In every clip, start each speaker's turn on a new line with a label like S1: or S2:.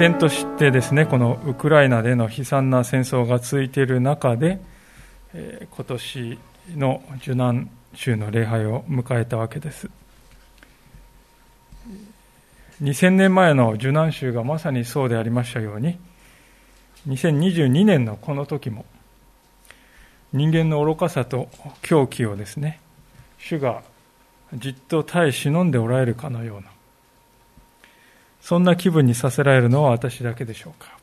S1: 然としてですねこのウクライナでの悲惨な戦争が続いている中で、えー、今年の受難週の礼拝を迎えたわけです。2000年前の受難週がまさにそうでありましたように2022年のこの時も人間の愚かさと狂気をですね主がじっと耐え忍んでおられるかのようなそんな気分にさせられるのは私だけでしょうか。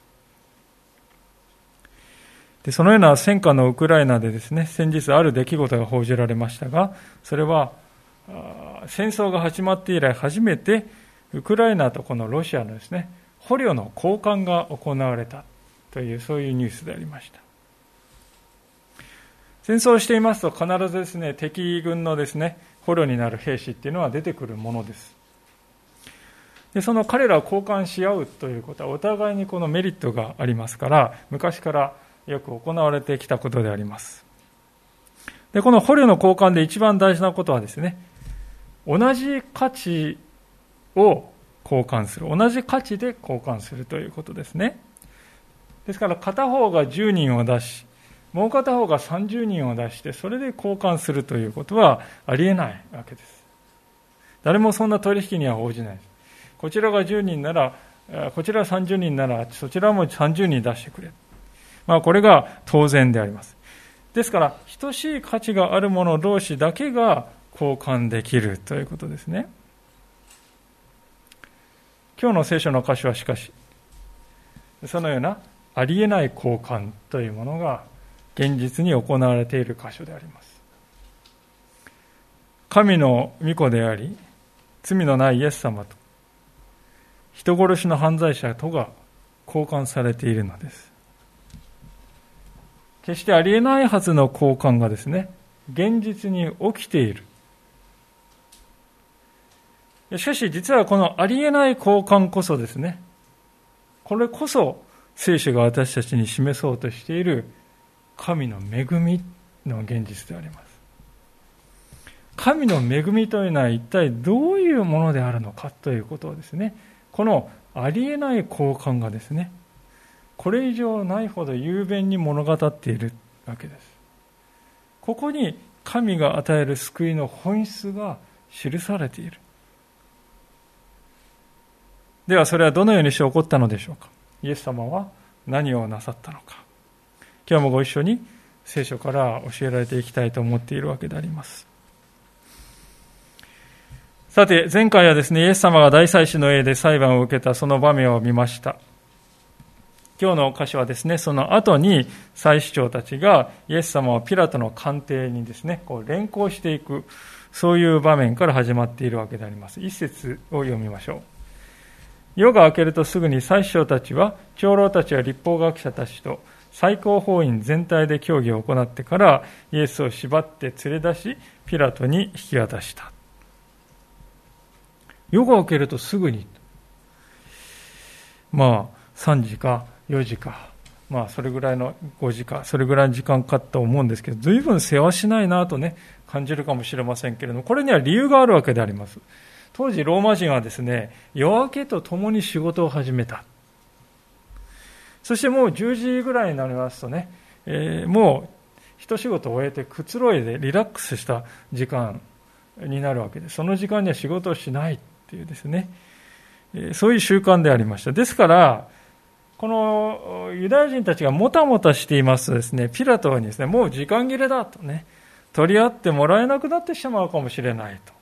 S1: でそのような戦火のウクライナでですね、先日ある出来事が報じられましたが、それは、戦争が始まって以来初めて、ウクライナとこのロシアのですね、捕虜の交換が行われたという、そういうニュースでありました。戦争をしていますと必ずですね、敵軍のですね、捕虜になる兵士っていうのは出てくるものです。でその彼らを交換し合うということはお互いにこのメリットがありますから昔からよく行われてきたことであります。でこの捕虜の交換で一番大事なことはですね同じ価値を交換する同じ価値で交換するということですね。ですから片方が10人を出しもう片方が30人を出してそれで交換するということはありえないわけです。誰もそんな取引には応じないこちらが10人なら、こちら30人なら、そちらも30人出してくれ。まあ、これが当然であります。ですから、等しい価値がある者同士だけが交換できるということですね。今日の聖書の箇所はしかし、そのようなありえない交換というものが現実に行われている箇所であります。神の御子であり、罪のないイエス様と人殺しの犯罪者とが交換されているのです。決してありえないはずの交換がですね、現実に起きている。しかし実はこのありえない交換こそですね、これこそ聖書が私たちに示そうとしている神の恵みの現実であります。神の恵みというのは一体どういうものであるのかということをですね、このありえない交換がですねこれ以上ないほど雄弁に物語っているわけです。ここに神が与える救いの本質が記されている。ではそれはどのようにして起こったのでしょうか。イエス様は何をなさったのか。今日もご一緒に聖書から教えられていきたいと思っているわけであります。さて、前回はですね、イエス様が大祭司の絵で裁判を受けたその場面を見ました。今日の箇所はですね、その後に祭司長たちがイエス様をピラトの官邸にですね、こう連行していく、そういう場面から始まっているわけであります。一節を読みましょう。夜が明けるとすぐに祭司長たちは、長老たちや立法学者たちと最高法院全体で協議を行ってから、イエスを縛って連れ出し、ピラトに引き渡した。夜が明けるとすぐに、まあ、3時か4時か、まあ、それぐらいの5時か、それぐらいの時間かと思うんですけど、随分世話しないなとね、感じるかもしれませんけれども、これには理由があるわけであります。当時、ローマ人はですね、夜明けとともに仕事を始めた。そしてもう10時ぐらいになりますとね、えー、もう一仕事を終えてくつろいでリラックスした時間になるわけで。その時間には仕事をしない。っていうですね、そういう習慣でありました。ですから、このユダヤ人たちがもたもたしていますとですね、ピラトにですね、もう時間切れだとね、取り合ってもらえなくなってしまうかもしれないと。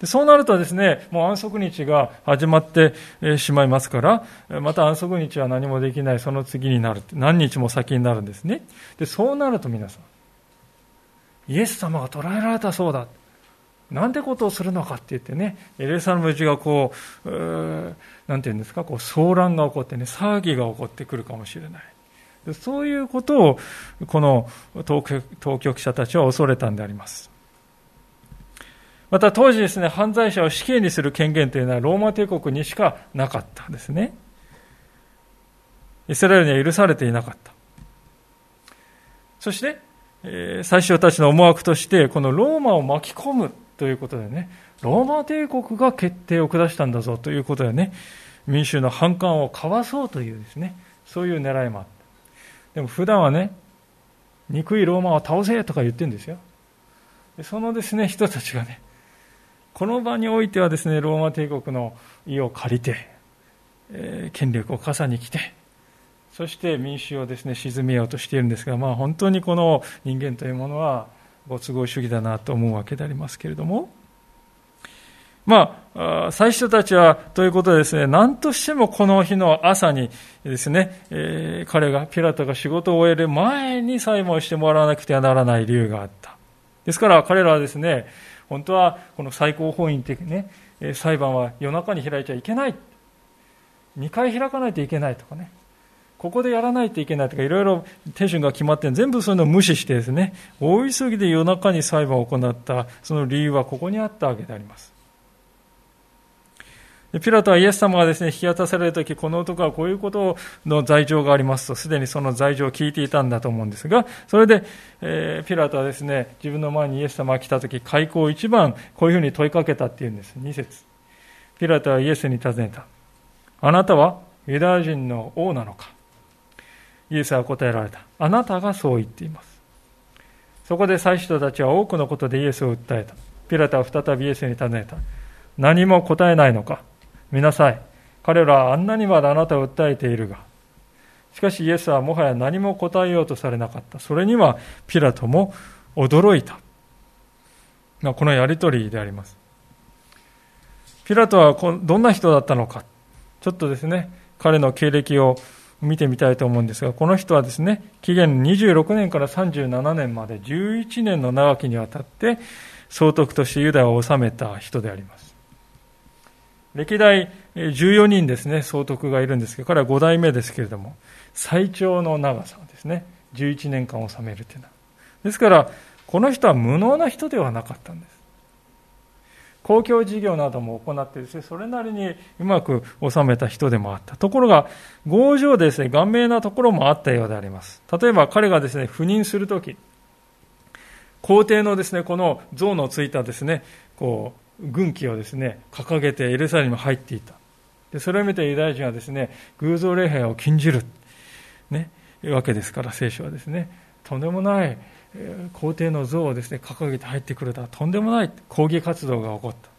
S1: でそうなるとですね、もう安息日が始まってしまいますから、また安息日は何もできない、その次になる何日も先になるんですね。で、そうなると皆さん、イエス様が捕らえられたそうだ。なんてことをするのかって言ってね、エルサレムうちがこう、うなんていうんですか、こう騒乱が起こってね、騒ぎが起こってくるかもしれない。そういうことを、この当局者たちは恐れたんであります。また当時ですね、犯罪者を死刑にする権限というのはローマ帝国にしかなかったんですね。イスラエルには許されていなかった。そして、えー、最初たちの思惑として、このローマを巻き込むということでね、ローマ帝国が決定を下したんだぞということでね、民衆の反感をかわそうというですね、そういう狙いもあった。でも普段はね、憎いローマを倒せとか言ってるんですよ。そのですね、人たちがね、この場においてはですね、ローマ帝国の意を借りて、えー、権力を傘に来て、そして民衆をですね、沈めようとしているんですが、まあ本当にこの人間というものはご都合主義だなと思うわけでありますけれども、まあ、最初たちは、ということでですね、何としてもこの日の朝にですね、えー、彼が、ピラトが仕事を終える前に裁判をしてもらわなくてはならない理由があった。ですから彼らはですね、本当はこの最高法院的ね、裁判は夜中に開いちゃいけない。2回開かないといけないとかね。ここでやらないといけないとか、いろいろ手順が決まって、全部そういうのを無視してですね、大急ぎで夜中に裁判を行った、その理由はここにあったわけであります。ピラトはイエス様がですね、引き渡されるとき、この男はこういうことの罪状がありますと、すでにその罪状を聞いていたんだと思うんですが、それで、えー、ピラトはですね、自分の前にイエス様が来たとき、開口一番、こういうふうに問いかけたっていうんです。2節ピラトはイエスに尋ねた。あなたはユダヤ人の王なのか？イエスは答えられた。あなたがそう言っています。そこで祭司人たちは多くのことでイエスを訴えた。ピラトは再びイエスに尋ねた。何も答えないのか見なさい。彼らはあんなにまであなたを訴えているが。しかしイエスはもはや何も答えようとされなかった。それにはピラトも驚いた。まこのやりとりであります。ピラトはどんな人だったのか。ちょっとですね、彼の経歴を見てみたいと思うんですが、この人はですね、紀元26年から37年まで11年の長きにわたって総督としてユダを治めた人であります。歴代14人ですね、総督がいるんですけど、彼は5代目ですけれども、最長の長さですね、11年間治めるというのは。ですから、この人は無能な人ではなかったんです。公共事業なども行ってですね、それなりにうまく収めた人でもあった。ところが、強情でですね、顔面なところもあったようであります。例えば彼がですね、赴任するとき、皇帝のですね、この像のついたですね、こう、軍旗をですね、掲げてエルサレムに入っていた。で、それを見てユダヤ人はですね、偶像礼拝を禁じる。ね、わけですから、聖書はですね、とんでもない、皇帝の像をですね、掲げて入ってくるとはとんでもない抗議活動が起こった。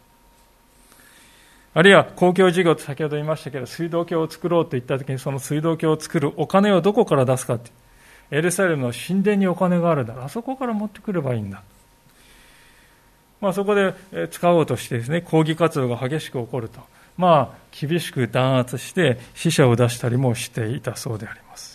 S1: あるいは公共事業と先ほど言いましたけど、水道橋を作ろうと言ったときに、その水道橋を作るお金をどこから出すかって。エルサレムの神殿にお金があるだろ。あそこから持ってくればいいんだ。まあ、そこで使おうとしてですね、抗議活動が激しく起こると。まあ、厳しく弾圧して死者を出したりもしていたそうであります。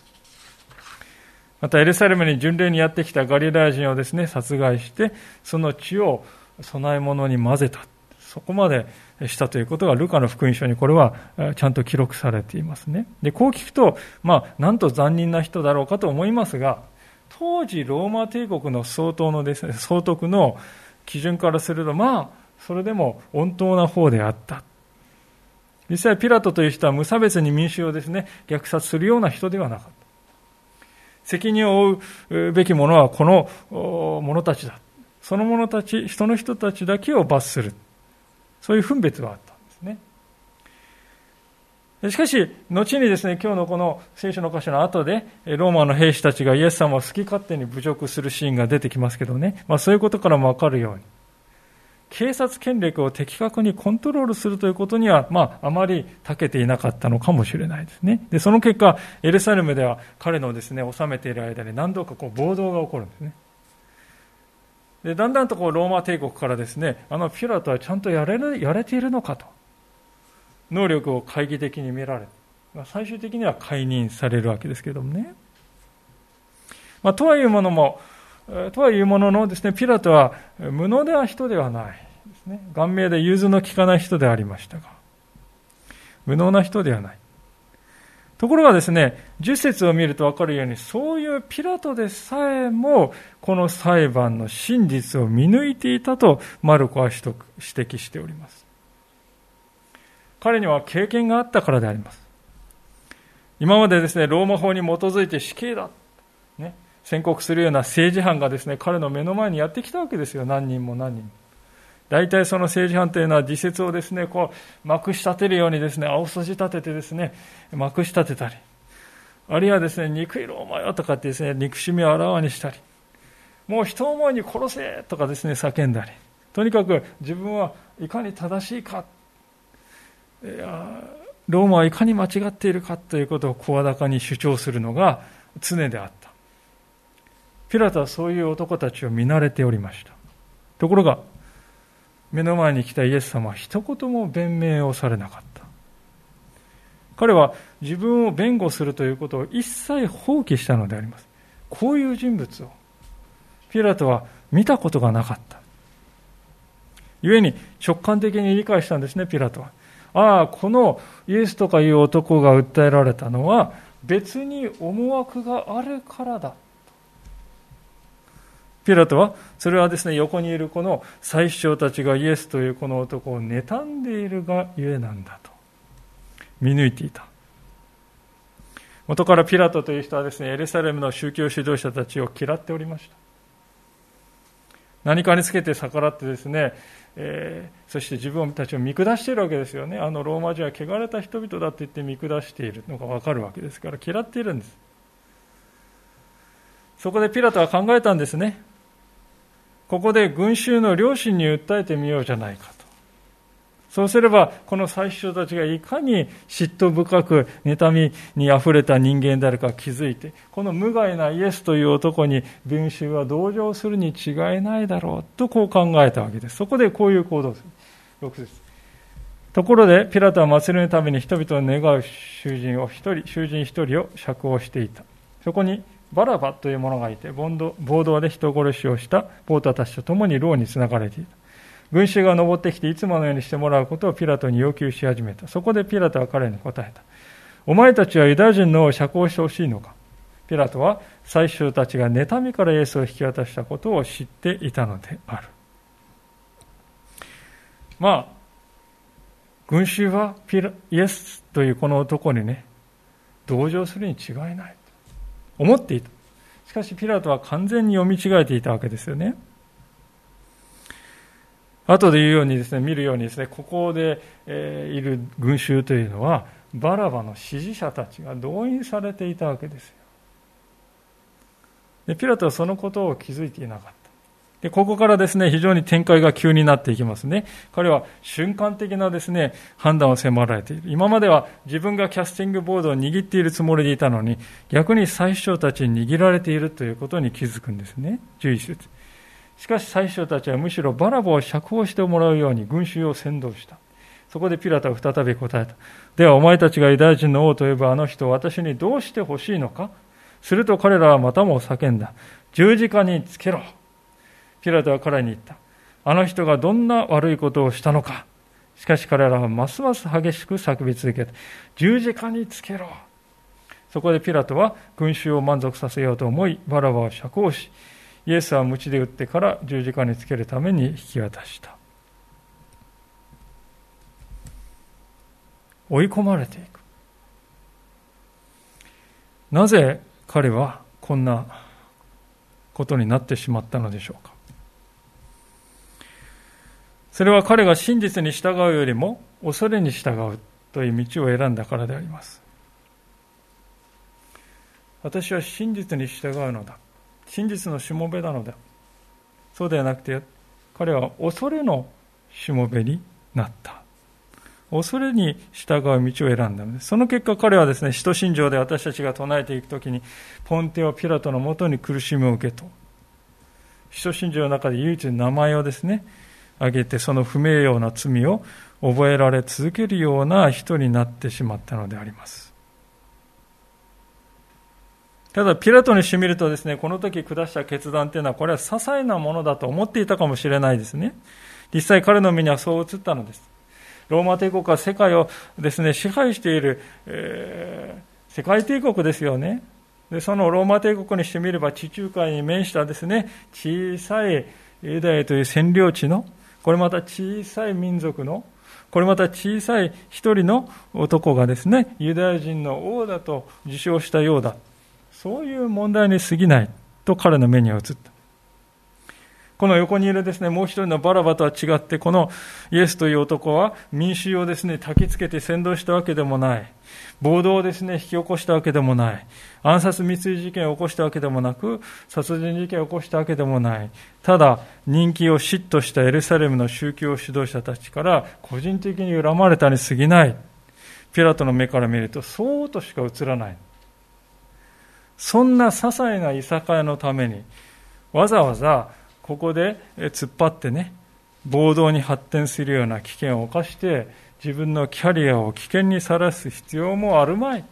S1: また、エルサレムに巡礼にやってきたガリラヤ人をですね、殺害して、その血を供え物に混ぜた。そこまでしたということが、ルカの福音書にこれはちゃんと記録されていますね。で、こう聞くと、まあ、なんと残忍な人だろうかと思いますが、当時ローマ帝国の総統のですね、総督の基準からすると、まあ、それでも穏当な方であった。実際、ピラトという人は無差別に民衆をですね、虐殺するような人ではなかった。責任を負うべきものはこの者たちだ。その者たち、人の人たちだけを罰する。そういう分別があったんですね。しかし、後にですね、今日のこの聖書の箇所の後で、ローマの兵士たちがイエス様を好き勝手に侮辱するシーンが出てきますけどね、まあそういうことからもわかるように、警察権力を的確にコントロールするということには、まあ、あまり長けていなかったのかもしれないですね。で、その結果、エルサレムでは彼のですね、治めている間に何度かこう暴動が起こるんですね。で、だんだんとこうローマ帝国からですね、あのピュラトはちゃんとやれるやれているのかと。能力を懐疑的に見られ、まあ、最終的には解任されるわけですけどもね。まあ、とはいうものも、とはいうもののですね、ピラトは無能では人ではないですね。顔面で融通の利かない人でありましたが、無能な人ではない。ところがですね、10節を見るとわかるように、そういうピラトでさえも、この裁判の真実を見抜いていたと、マルコは指摘しております。彼には経験があったからであります。今までですね、ローマ法に基づいて死刑だ、宣告するような政治犯がですね、彼の目の前にやってきたわけですよ、何人も何人。も。大体その政治犯というのは自説をですね、こう、まくし立てるようにですね、青筋立ててですね、まくし立てたり、あるいはですね、憎いローマよとかってですね、憎しみをあらわにしたり、もう人思いに殺せとかですね、叫んだり、とにかく自分はいかに正しいか、いやローマはいかに間違っているかということを声高に主張するのが常であった。ピラトはそういう男たちを見慣れておりました。ところが、目の前に来たイエス様は一言も弁明をされなかった。彼は自分を弁護するということを一切放棄したのであります。こういう人物をピラトは見たことがなかった。故に直感的に理解したんですね、ピラトは。ああ、このイエスとかいう男が訴えられたのは別に思惑があるからだ。ピラトは、それはですね、横にいるこの最主張たちがイエスというこの男を妬んでいるがゆえなんだと見抜いていた。元からピラトという人はですね、エルサレムの宗教指導者たちを嫌っておりました。何かにつけて逆らってですね、えー、そして自分たちを見下しているわけですよね。あのローマ人は汚れた人々だって言って見下しているのがわかるわけですから嫌っているんです。そこでピラトは考えたんですね。ここで群衆の両親に訴えてみようじゃないかと。そうすれば、この最初たちがいかに嫉妬深く、妬みに溢れた人間であるか気づいて、この無害なイエスという男に群衆は同情するに違いないだろうとこう考えたわけです。そこでこういう行動をする。6節ところで、ピラトは祭りのために人々を願う囚人を一人、囚人一人を釈放していた。そこにバラバという者がいて、暴動で人殺しをしたポーターたちと共に牢につながれていた。群衆が登ってきていつものようにしてもらうことをピラトに要求し始めた。そこでピラトは彼に答えた。お前たちはユダヤ人の王を釈放してほしいのか？ピラトは最終たちが妬みからイエスを引き渡したことを知っていたのである。まあ、群衆はピライエスというこの男にね、同情するに違いない。思っていた。しかしピラトは完全に読み違えていたわけですよね。後で言うようにですね、見るようにですね、ここで、えいる群衆というのは、バラバの支持者たちが動員されていたわけですよ。でピラトはそのことを気づいていなかった。で、ここからですね、非常に展開が急になっていきますね。彼は瞬間的なですね、判断を迫られている。今までは自分がキャスティングボードを握っているつもりでいたのに、逆に最初たちに握られているということに気づくんですね。11節。しかし最初たちはむしろバラバを釈放してもらうように群衆を先導した。そこでピラトは再び答えた。ではお前たちがユダヤ人の王と呼ぶあの人を私にどうしてほしいのかすると彼らはまたも叫んだ。十字架につけろ。ピラトは彼に言った。あの人がどんな悪いことをしたのか。しかし彼らはますます激しく叫び続けた。十字架につけろ。そこでピラトは群衆を満足させようと思い、バラバを釈放し、イエスは鞭で打ってから十字架につけるために引き渡した。追い込まれていく。なぜ彼はこんなことになってしまったのでしょうか。それは彼が真実に従うよりも恐れに従うという道を選んだからであります。私は真実に従うのだ。真実のしもべなのだ。そうではなくて、彼は恐れのしもべになった。恐れに従う道を選んだのです。その結果彼はですね、使徒信条で私たちが唱えていくときに、ポンテオ・ピラトのもとに苦しみを受けと。使徒信条の中で唯一名前をですね、挙げてその不名誉な罪を覚えられ続けるような人になってしまったのであります。ただ、ピラトにしてみるとですね、この時下した決断というのは、これは些細なものだと思っていたかもしれないですね。実際彼の目にはそう映ったのです。ローマ帝国は世界をですね、支配している、えー、世界帝国ですよね。で、そのローマ帝国にしてみれば地中海に面したですね、小さいユダヤという占領地の、これまた小さい民族の、これまた小さい一人の男がですね、ユダヤ人の王だと自称したようだ。そういう問題に過ぎないと彼の目には映った。この横にいるですね、もう一人のバラバとは違って、このイエスという男は民衆をですね、焚きつけて先導したわけでもない。暴動をですね、引き起こしたわけでもない。暗殺未遂事件を起こしたわけでもなく、殺人事件を起こしたわけでもない。ただ、人気を嫉妬したエルサレムの宗教指導者たちから個人的に恨まれたに過ぎない。ピラトの目から見ると、そうとしか映らない。そんな些細ないさかいのために、わざわざここで突っ張ってね、暴動に発展するような危険を冒して、自分のキャリアを危険にさらす必要もあるまい。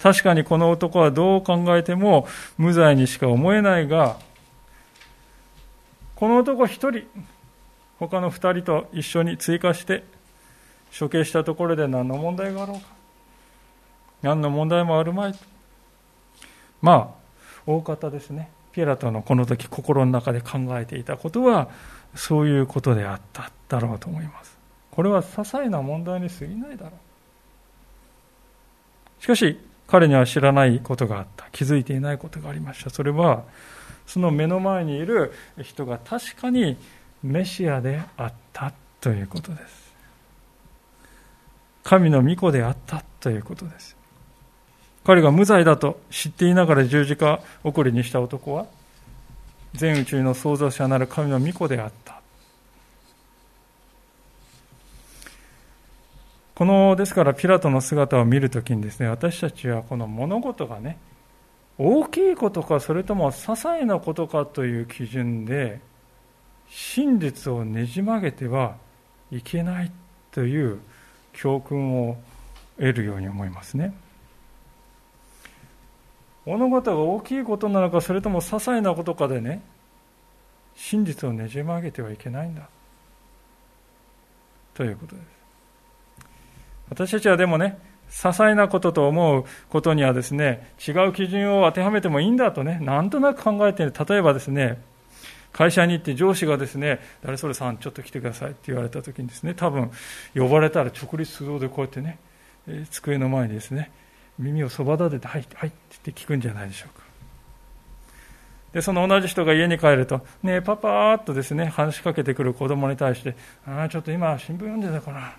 S1: 確かにこの男はどう考えても無罪にしか思えないが、この男一人、他の二人と一緒に追加して処刑したところで何の問題があろうか。何の問題もあるまい。まあ、大方ですね。ピラトのこの時心の中で考えていたことは、そういうことであっただろうと思います。これは些細な問題に過ぎないだろう。しかし、彼には知らないことがあった。気づいていないことがありました。それは、その目の前にいる人が確かにメシアであったということです。神の御子であったということです。彼が無罪だと知っていながら十字架送りにした男は、全宇宙の創造者なる神の御子であった。この、ですからピラトの姿を見るときにですね、私たちはこの物事がね、大きいことか、それとも些細なことかという基準で、真実をねじ曲げてはいけないという教訓を得るように思いますね。物事が大きいことなのか、それとも些細なことかでね、真実をねじ曲げてはいけないんだ。ということです。私たちはでもね、些細なことと思うことにはですね、違う基準を当てはめてもいいんだとね、なんとなく考えてる。例えばですね、会社に行って上司がですね、誰それさん、ちょっと来てくださいって言われた時にですね、多分呼ばれたら直立不動でこうやってね、机の前にですね、耳をそば立てて、はい、はいって聞くんじゃないでしょうか。で、その同じ人が家に帰ると、ねえ、パパーっとですね、話しかけてくる子供に対して、ああ、ちょっと今、新聞読んでたから、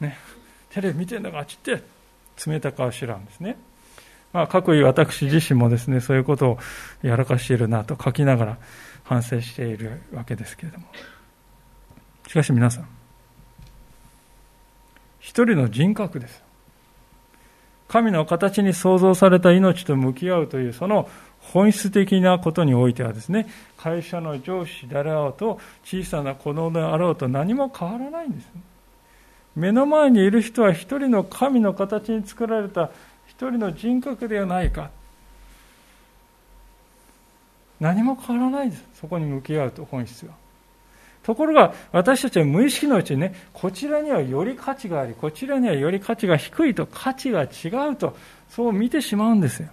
S1: ね、テレビ見てんだから、あっちって、冷たくあしらんですね。まあ、各位私自身もですね、そういうことをやらかしているなと書きながら反省しているわけですけれども。しかし皆さん、一人の人格です。神の形に創造された命と向き合うという、その本質的なことにおいてはですね、会社の上司であろうと、小さな子供であろうと何も変わらないんです、目の前にいる人は一人の神の形に作られた一人の人格ではないか。何も変わらないです。そこに向き合うと、本質が。ところが、私たちは無意識のうちにね、こちらにはより価値があり、こちらにはより価値が低いと、価値が違うと、そう見てしまうんですよ。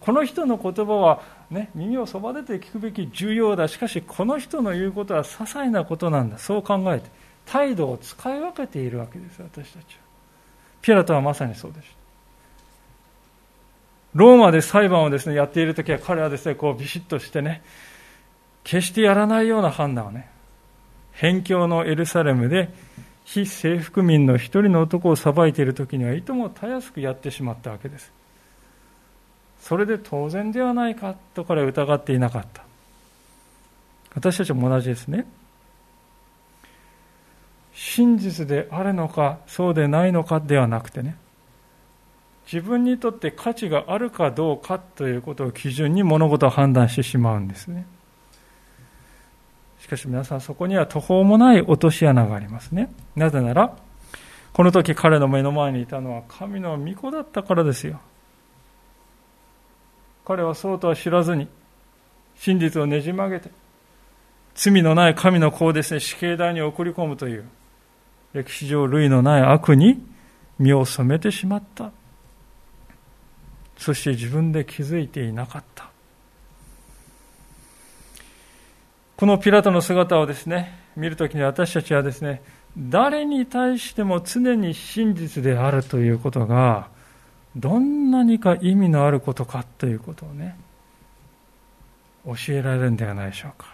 S1: この人の言葉は、ね、耳をそばでて聞くべき重要だ。しかし、この人の言うことは些細なことなんだ。そう考えて、態度を使い分けているわけです、私たちは。ピラトはまさにそうでした。ローマで裁判をですね、やっているときは彼はですね、こうビシッとしてね、決してやらないような判断をね、辺境のエルサレムで非征服民の一人の男を裁いている時にはいともたやすくやってしまったわけです。それで当然ではないかと彼は疑っていなかった。私たちも同じですね。真実であるのかそうでないのかではなくてね自分にとって価値があるかどうかということを基準に物事を判断してしまうんですね。しかし皆さん、そこには途方もない落とし穴がありますね。なぜなら、この時彼の目の前にいたのは神の御子だったからですよ。彼はそうとは知らずに、真実をねじ曲げて、罪のない神の子をですね、死刑台に送り込むという、歴史上類のない悪に身を染めてしまった。そして自分で気づいていなかったこのピラトの姿をですね見るときに私たちはですね誰に対しても常に真実であるということがどんなにか意味のあることかということをね教えられるんではないでしょうか。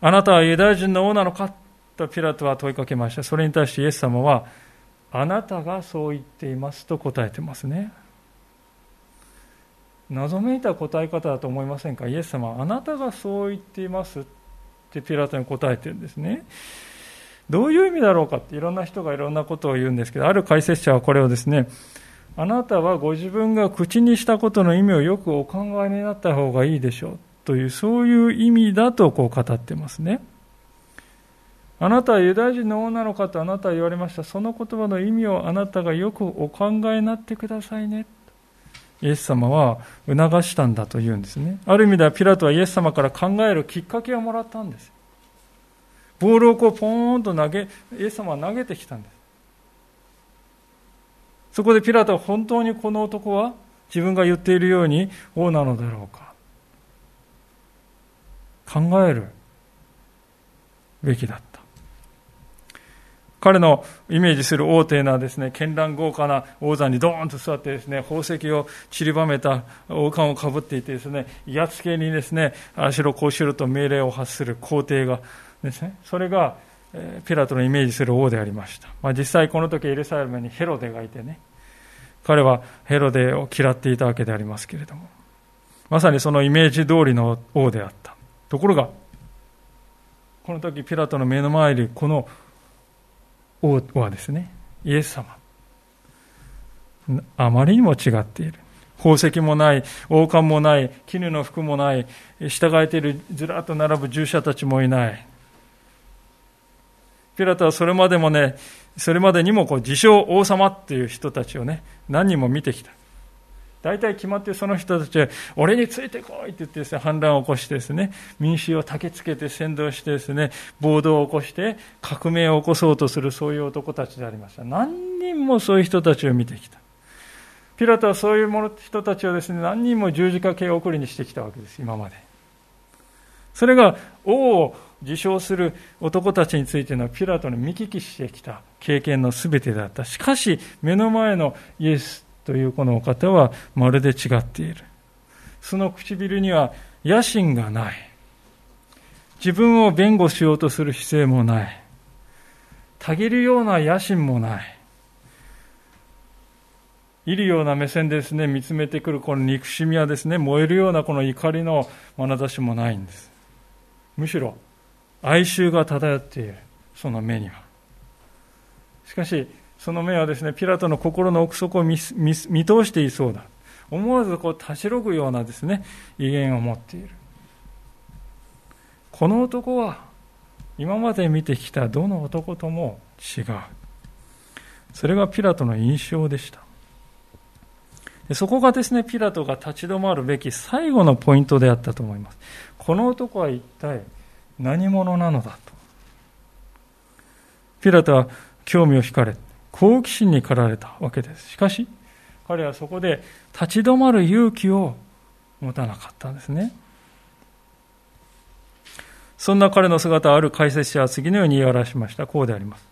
S1: あなたはユダヤ人の王なのかとピラトは問いかけました。それに対してイエス様はあなたがそう言っていますと答えてますね。謎めいた答え方だと思いませんか？イエス様あなたがそう言っていますってピラトに答えてるんですね。どういう意味だろうかっていろんな人がいろんなことを言うんですけどある解説者はこれをですねあなたはご自分が口にしたことの意味をよくお考えになった方がいいでしょう。というそういう意味だとこう語ってますね。あなたはユダヤ人の王なのかとあなたは言われました。その言葉の意味をあなたがよくお考えになってくださいね。イエス様は促したんだというんですね。ある意味ではピラトはイエス様から考えるきっかけをもらったんです。ボールをこうポーンと投げイエス様は投げてきたんです。そこでピラトは本当にこの男は自分が言っているように王なのだろうか。考えるべきだった。彼のイメージする王というのはですね絢爛豪華な王座にドーンと座ってですね宝石を散りばめた王冠をかぶっていてですね威圧系にですねああしろこうしろと命令を発する皇帝がですねそれがピラトのイメージする王でありました、まあ、実際この時エルサレムにヘロデがいてね彼はヘロデを嫌っていたわけでありますけれども。まさにそのイメージ通りの王であった。ところがこの時ピラトの目の前にこの王はですねイエス様。あまりにも違っている。宝石もない王冠もない絹の服もない従えているずらっと並ぶ従者たちもいない。ピラトはそれまでもねそれまでにもこう自称王様っていう人たちをね何人も見てきた。大体決まってその人たちは、俺についてこいって言ってですね、反乱を起こしてですね、民衆を焚きつけて扇動してですね、暴動を起こして革命を起こそうとするそういう男たちでありました。何人もそういう人たちを見てきた。ピラトはそういう人たちをですね、何人も十字架形送りにしてきたわけです、今まで。それが王を自称する男たちについてのピラトに見聞きしてきた経験の全てだった。しかし、目の前のイエスというこのお方はまるで違っている。その唇には野心がない。自分を弁護しようとする姿勢もない。たぎるような野心もない。いるような目線でですね、見つめてくるこの憎しみはですね、燃えるようなこの怒りの眼差しもないんです。むしろ、哀愁が漂っている、その目には。しかし、その目はですね、ピラトの心の奥底を見見通していそうだ。思わずこう立ち退くようなですね、威厳を持っている。この男は、今まで見てきたどの男とも違う。それがピラトの印象でした。そこがですね、ピラトが立ち止まるべき最後のポイントであったと思います。この男は一体何者なのだと。ピラトは興味を惹かれ、好奇心に駆られたわけです。しかし、彼はそこで立ち止まる勇気を持たなかったんですね。そんな彼の姿ある解説者は次のように言い表しました。こうであります。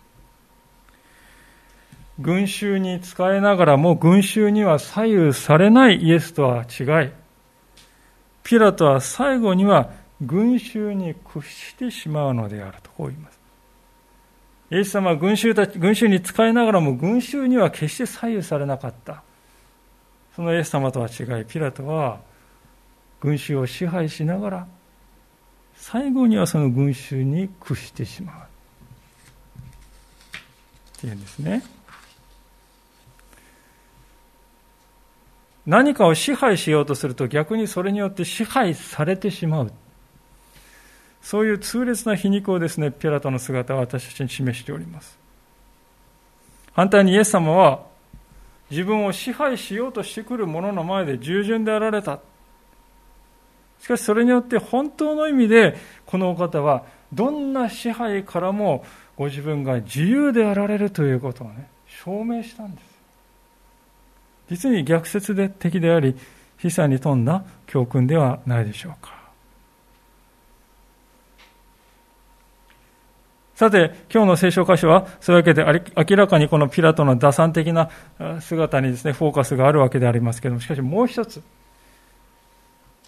S1: 群衆に仕えながらも群衆には左右されないイエスとは違い、ピラトは最後には群衆に屈してしまうのであるとこう言います。イエス様は群衆たち、群衆に仕えながらも群衆には決して左右されなかった。そのイエス様とは違い、ピラトは群衆を支配しながら、最後にはその群衆に屈してしまう。っていうんですね。何かを支配しようとすると逆にそれによって支配されてしまう。そういう痛烈な皮肉をですね、ピラトの姿は私たちに示しております。反対にイエス様は、自分を支配しようとしてくる者の前で従順であられた。しかしそれによって本当の意味でこのお方はどんな支配からもご自分が自由であられるということをね、証明したんです。実に逆説で的であり、示唆に富んだ教訓ではないでしょうか。さて、今日の聖書箇所は、そういうわけで明らかにこのピラトの打算的な姿にですね、フォーカスがあるわけでありますけれども、しかしもう一つ、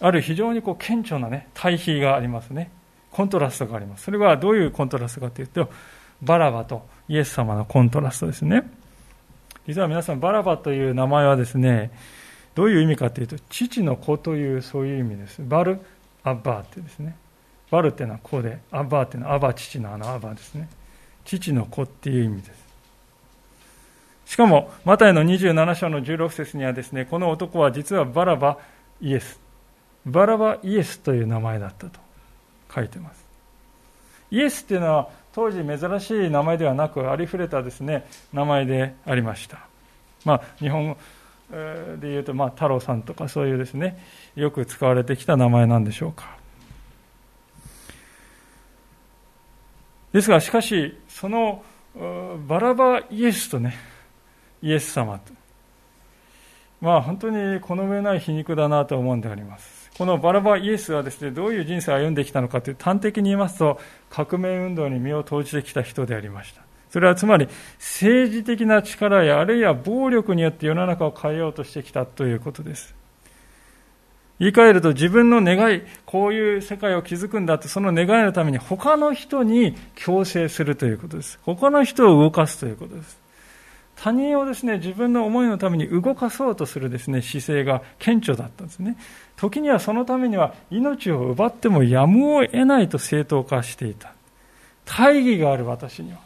S1: ある非常にこう顕著なね、対比がありますね。コントラストがあります。それはどういうコントラストかというと、バラバとイエス様のコントラストですね。実は皆さん、バラバという名前はですね、どういう意味かというと、父の子というそういう意味です。バル・アッバーってですね。バルっていうのは子で、アバーっていうのはアバ、父のあのアバですね。父の子っていう意味です。しかも、マタイの27章の16節にはですね、この男は実はバラバイエス。バラバイエスという名前だったと書いてます。イエスっていうのは当時珍しい名前ではなく、ありふれたですね、名前でありました。まあ、日本語で言うと、まあ、太郎さんとかそういうですね、よく使われてきた名前なんでしょうか。ですが、しかし、そのバラバイエスとね、イエス様と、まあ本当にこの上ない皮肉だなと思うんであります。このバラバイエスはですね、どういう人生を歩んできたのかという端的に言いますと、革命運動に身を投じてきた人でありました。それはつまり政治的な力やあるいは暴力によって世の中を変えようとしてきたということです。言い換えると自分の願い、こういう世界を築くんだって、その願いのために他の人に強制するということです。他の人を動かすということです。他人をですね、自分の思いのために動かそうとするですね、姿勢が顕著だったんですね。時にはそのためには命を奪ってもやむを得ないと正当化していた。大義がある私には。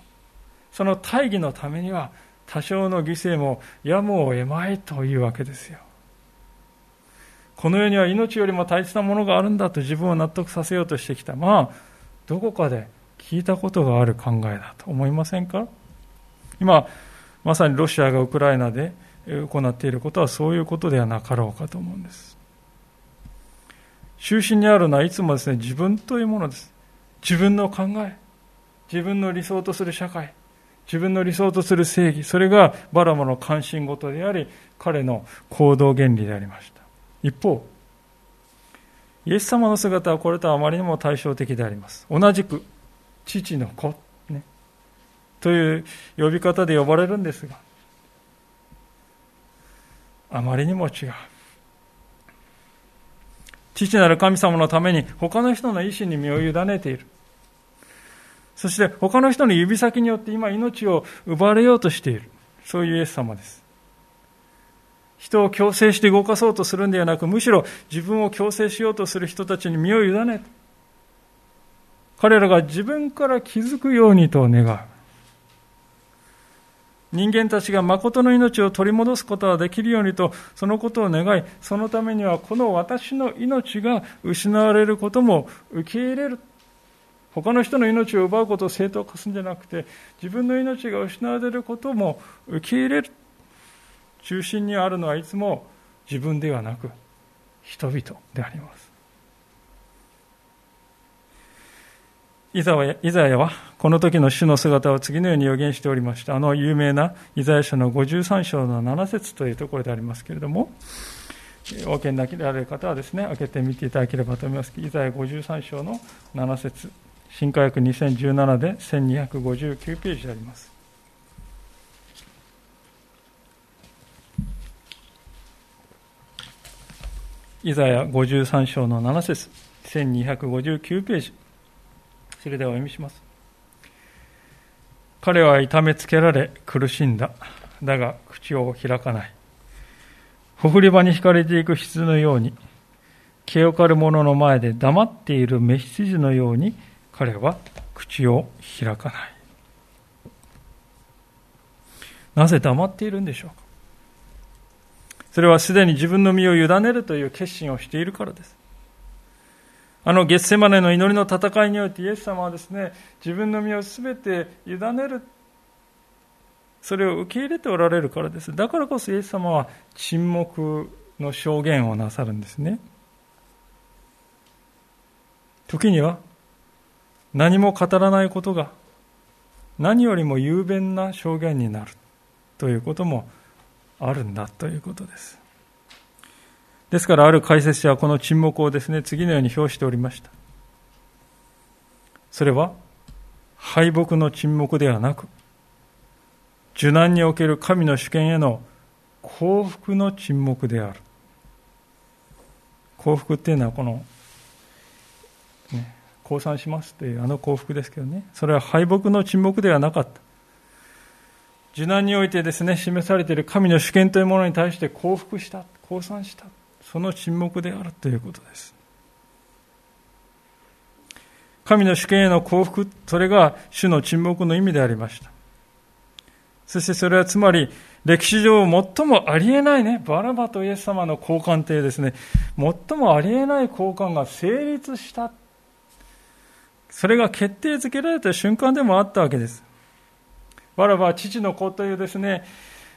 S1: その大義のためには多少の犠牲もやむを得まいというわけですよ。この世には命よりも大切なものがあるんだと自分を納得させようとしてきた。まあ、どこかで聞いたことがある考えだと思いませんか？今、まさにロシアがウクライナで行っていることはそういうことではなかろうかと思うんです。中心にあるのはいつもですね、自分というものです。自分の考え、自分の理想とする社会、自分の理想とする正義、それがバラモの関心事であり、彼の行動原理でありました。一方、イエス様の姿はこれとあまりにも対照的であります。同じく、父の子、ね、という呼び方で呼ばれるんですが、あまりにも違う。父なる神様のために他の人の意志に身を委ねている。そして他の人の指先によって今命を奪われようとしている。そういうイエス様です。人を強制して動かそうとするんではなく、むしろ自分を強制しようとする人たちに身を委ね、彼らが自分から気づくようにと願う。人間たちが誠の命を取り戻すことができるようにと、そのことを願い、そのためにはこの私の命が失われることも受け入れる。他の人の命を奪うことを正当化するんじゃなくて、自分の命が失われることも受け入れる。中心にあるのはいつも自分ではなく人々であります。イザヤはこの時の主の姿を次のように予言しておりました。あの有名なイザヤ書の53章の7節というところでありますけれども、お受けになられる方はですね、開けてみていただければと思います。イザヤ53章の7節新科学2017で1259ページであります。イザヤ53章の7節1259ページ。それではお読みします。彼は痛めつけられ苦しんだ。だが口を開かない。ほふり場に引かれていく羊のように、気をかる者の前で黙っている雌羊のように彼は口を開かない。なぜ黙っているんでしょうか？それはすでに自分の身を委ねるという決心をしているからです。あのゲッセマネの祈りの戦いにおいてイエス様はですね、自分の身をすべて委ねる。それを受け入れておられるからです。だからこそイエス様は沈黙の証言をなさるんですね。時には何も語らないことが何よりも雄弁な証言になるということもあるんだということです。ですからある解説者はこの沈黙をですね、次のように表しておりました。それは敗北の沈黙ではなく、受難における神の主権への幸福の沈黙である。幸福っていうのはこの、ね、降参しますというあの幸福ですけどね、それは敗北の沈黙ではなかった。受難においてですね、示されている神の主権というものに対して降伏した、降参した。その沈黙であるということです。神の主権への降伏、それが主の沈黙の意味でありました。そしてそれはつまり、歴史上最もありえないね、バラバとイエス様の交換というですね、最もありえない交換が成立した。それが決定づけられた瞬間でもあったわけです。バラバは父の子というですね、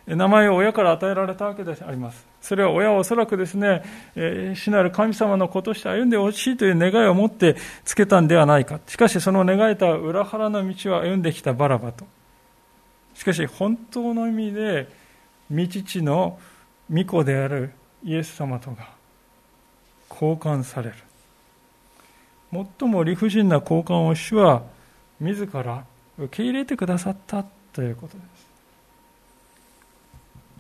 S1: 名前を親から与えられたわけであります。それは親はおそらくですね、えー、主なる神様の子として歩んでほしいという願いを持ってつけたんではないか。しかしその願えた裏腹の道を歩んできたバラバと。しかし本当の意味で、御父の御子であるイエス様とが交換される。最も理不尽な交換を主は自ら受け入れてくださったということです。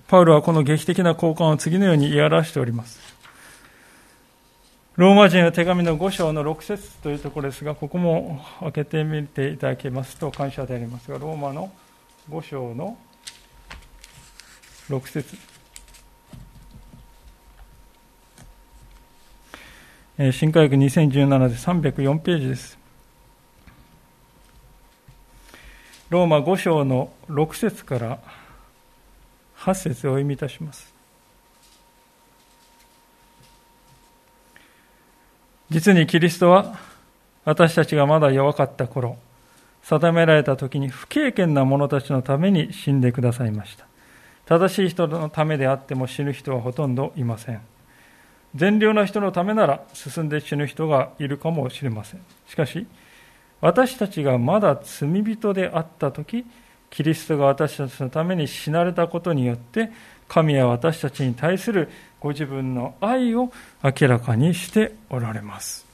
S1: パウロはこの劇的な交換を次のように言い表しております。ローマ人の手紙の5章の6節というところですが、ここも開けてみていただけますと感謝でありますが、ローマの5章の6節新科学2017で304ページです。ローマ5章の6節から8節を読みいたします。実にキリストは私たちがまだ弱かった頃、定められた時に不経験な者たちのために死んでくださいました。正しい人のためであっても死ぬ人はほとんどいません。善良な人のためなら進んで死ぬ人がいるかもしれません。しかし、私たちがまだ罪人であった時、キリストが私たちのために死なれたことによって、神は私たちに対するご自分の愛を明らかにしておられます。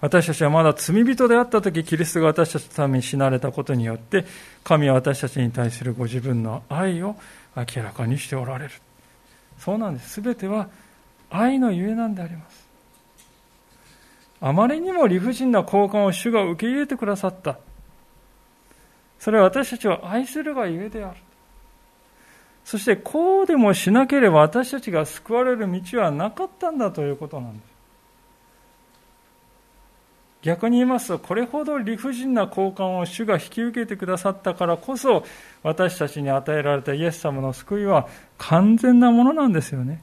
S1: 私たちはまだ罪人であったとき、キリストが私たちのために死なれたことによって、神は私たちに対するご自分の愛を明らかにしておられる。そうなんです。すべては愛のゆえなんであります。あまりにも理不尽な交換を主が受け入れてくださった。それは私たちを愛するがゆえである。そしてこうでもしなければ私たちが救われる道はなかったんだということなんです。逆に言いますと、これほど理不尽な交換を主が引き受けてくださったからこそ、私たちに与えられたイエス様の救いは完全なものなんですよね。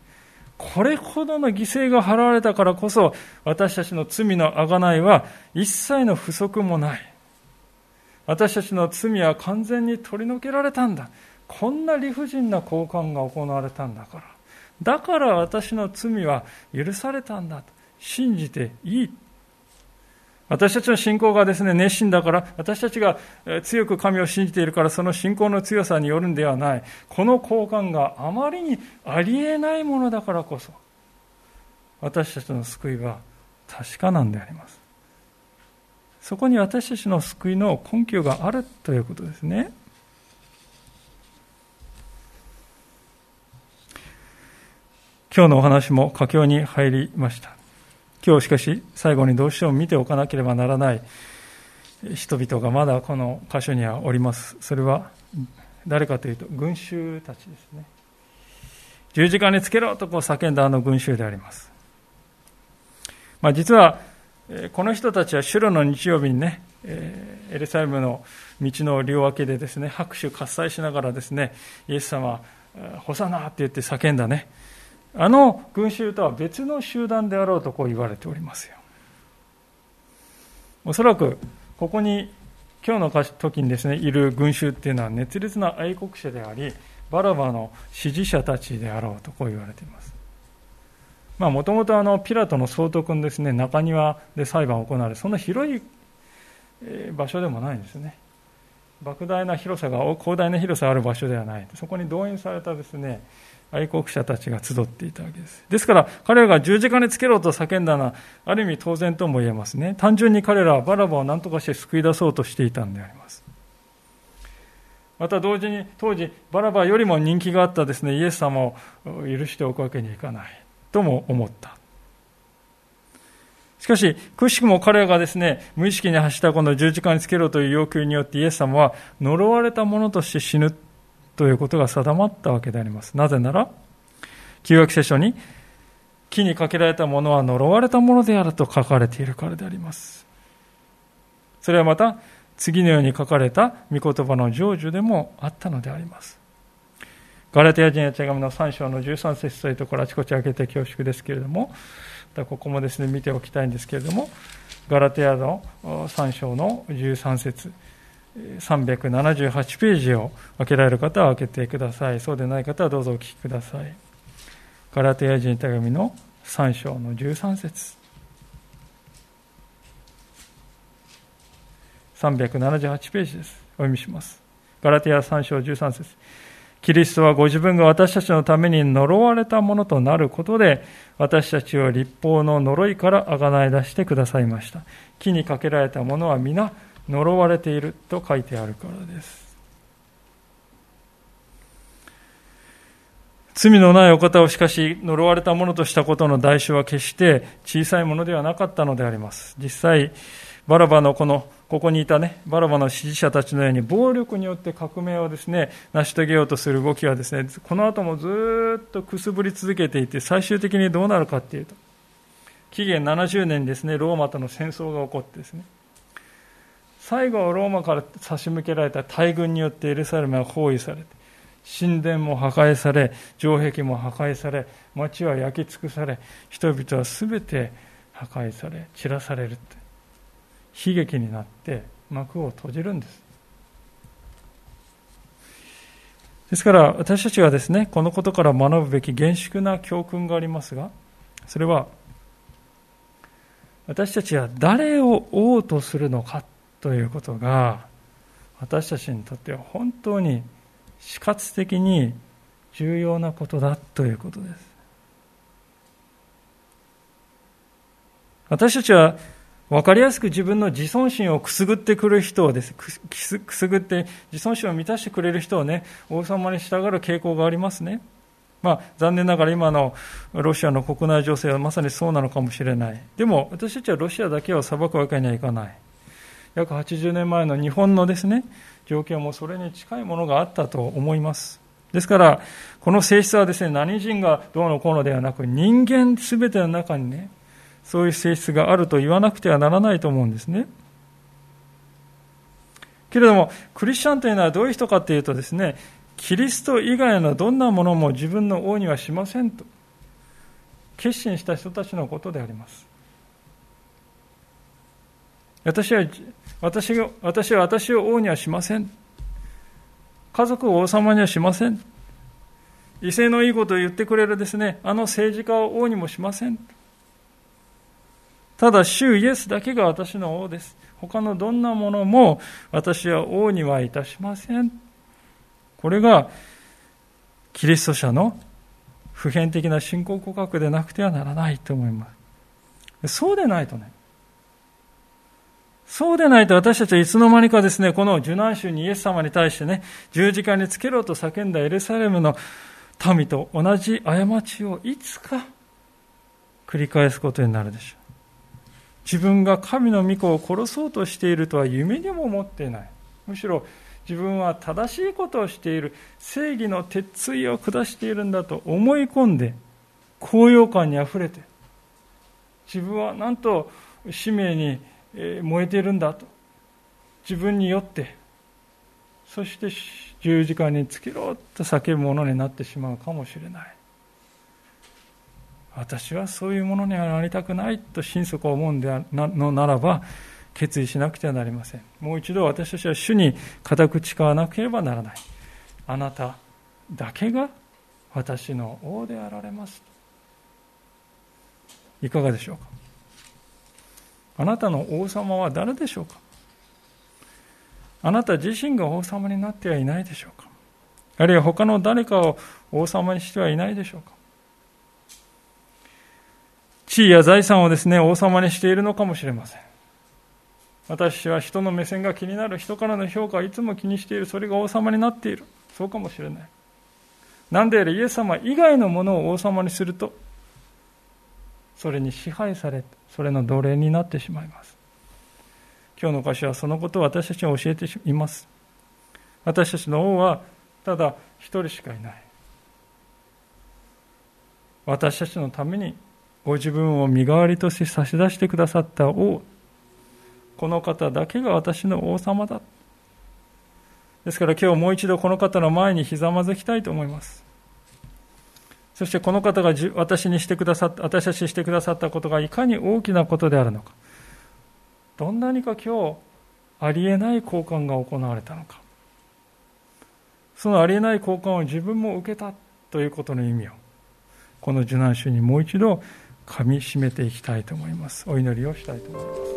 S1: これほどの犠牲が払われたからこそ、私たちの罪の贖いは一切の不足もない。私たちの罪は完全に取り除けられたんだ。こんな理不尽な交換が行われたんだから。だから私の罪は許されたんだと信じていい。私たちの信仰がですね、熱心だから、私たちが強く神を信じているから、その信仰の強さによるんではない。この交換があまりにありえないものだからこそ、私たちの救いは確かなんであります。そこに私たちの救いの根拠があるということですね。今日のお話も佳境に入りました。今日しかし最後にどうしても見ておかなければならない人々がまだこの箇所にはおります。それは誰かというと群衆たちですね。十字架につけろとこう叫んだあの群衆であります。まあ、実はこの人たちは主路の日曜日にね、エルサレムの道の両脇でですね、拍手喝采しながらですね、イエス様、ホサナって言って叫んだね、あの群衆とは別の集団であろうとこう言われておりますよ。おそらく、ここに、今日の時にですね、いる群衆っていうのは熱烈な愛国者であり、バラバの支持者たちであろうとこう言われています。まあ、もともとあのピラトの総督のですね、中庭で裁判が行われ、そんな広い場所でもないんですね。莫大な広さが広大な広さがある場所ではないそこに動員されたですね愛国者たちが集っていたわけです。ですから彼らが十字架につけろと叫んだのはある意味当然とも言えますね。単純に彼らはバラバを何とかして救い出そうとしていたんであります。また同時に当時バラバよりも人気があったですね。イエス様を許しておくわけにいかない。とも思った。しかし、くしくも彼らがですね、無意識に発したこの十字架につけろという要求によってイエス様は呪われた者として死ぬということが定まったわけであります。なぜなら、旧約聖書に木にかけられたものは呪われたものであると書かれているからであります。それはまた、次のように書かれた御言葉の成就でもあったのであります。ガラテヤ人や手紙の3章の13節というところあちこち開けて恐縮ですけれども、ここもですね見ておきたいんですけれどもガラテヤの3章の13節378ページを開けられる方は開けてください。そうでない方はどうぞお聞きください。ガラテヤ人手紙の3章の13節。378ページです。お読みします。ガラテヤ3章13節。キリストはご自分が私たちのために呪われたものとなることで、私たちを立法の呪いからあがない出してくださいました。木にかけられたものは皆呪われていると書いてあるからです。罪のないお方をしかし呪われたものとしたことの代償は決して小さいものではなかったのであります。実際、バラバのこのここにいたね、バラバの支持者たちのように暴力によって革命をですね、成し遂げようとする動きはですね、この後もずっとくすぶり続けていて、最終的にどうなるかっていうと、紀元70年にですね、ローマとの戦争が起こってですね、最後はローマから差し向けられた大軍によってエルサレムは包囲されて、神殿も破壊され、城壁も破壊され、町は焼き尽くされ、人々は全て破壊され、散らされるって。悲劇になって幕を閉じるんですですから私たちはですねこのことから学ぶべき厳粛な教訓がありますがそれは私たちは誰を王とするのかということが私たちにとっては本当に死活的に重要なことだということです私たちは分かりやすく自分の自尊心をくすぐってくる人をですくすぐって自尊心を満たしてくれる人をね王様に従う傾向がありますね。まあ、残念ながら今のロシアの国内情勢はまさにそうなのかもしれない。でも私たちはロシアだけを裁くわけにはいかない。約80年前の日本のですね、状況もそれに近いものがあったと思います。ですから、この性質はですね、何人がどうのこうのではなく、人間すべての中にね、そういう性質があると言わなくてはならないと思うんですね。けれども、クリスチャンというのはどういう人かというとですね、キリスト以外のどんなものも自分の王にはしませんと、決心した人たちのことであります。私は、私が、私は私を王にはしません。家族を王様にはしません。威勢のいいことを言ってくれるですね、あの政治家を王にもしません。ただ、主イエスだけが私の王です。他のどんなものも私は王にはいたしません。これが、キリスト者の普遍的な信仰告白でなくてはならないと思います。そうでないとね、そうでないと私たちはいつの間にかですね、この受難州にイエス様に対してね、十字架につけろと叫んだエルサレムの民と同じ過ちをいつか繰り返すことになるでしょう。自分が神の御子を殺そうとしているとは夢にも思っていないむしろ自分は正しいことをしている正義の鉄槌を下しているんだと思い込んで高揚感にあふれて自分はなんと使命に燃えているんだと。自分によって。そして十字架につけろと叫ぶものになってしまうかもしれない。私はそういうものにはなりたくないと心底思うんでのならば決意しなくてはなりません。もう一度私たちは主に固く誓わなければならない。あなただけが私の王であられますいかがでしょうか？あなたの王様は誰でしょうか？あなた自身が王様になってはいないでしょうか？あるいは他の誰かを王様にしてはいないでしょうか？地位や財産をですね、王様にしているのかもしれません。私は人の目線が気になる、人からの評価をいつも気にしている、それが王様になっている。そうかもしれない。なんであれイエス様以外のものを王様にすると、それに支配され、それの奴隷になってしまいます。今日の歌詞はそのことを私たちに教えています。私たちの王はただ一人しかいない。私たちのためにご自分を身代わりとして差し出してくださった王。この方だけが私の王様だ。ですから今日もう一度この方の前にひざまずきたいと思います。そしてこの方が私にしてくださった、私たちにしてくださったことがいかに大きなことであるのか。どんなにか今日、ありえない交換が行われたのか。そのありえない交換を自分も受けたということの意味を、この受難週にもう一度噛みしめていきたいと思います。お祈りをしたいと思います。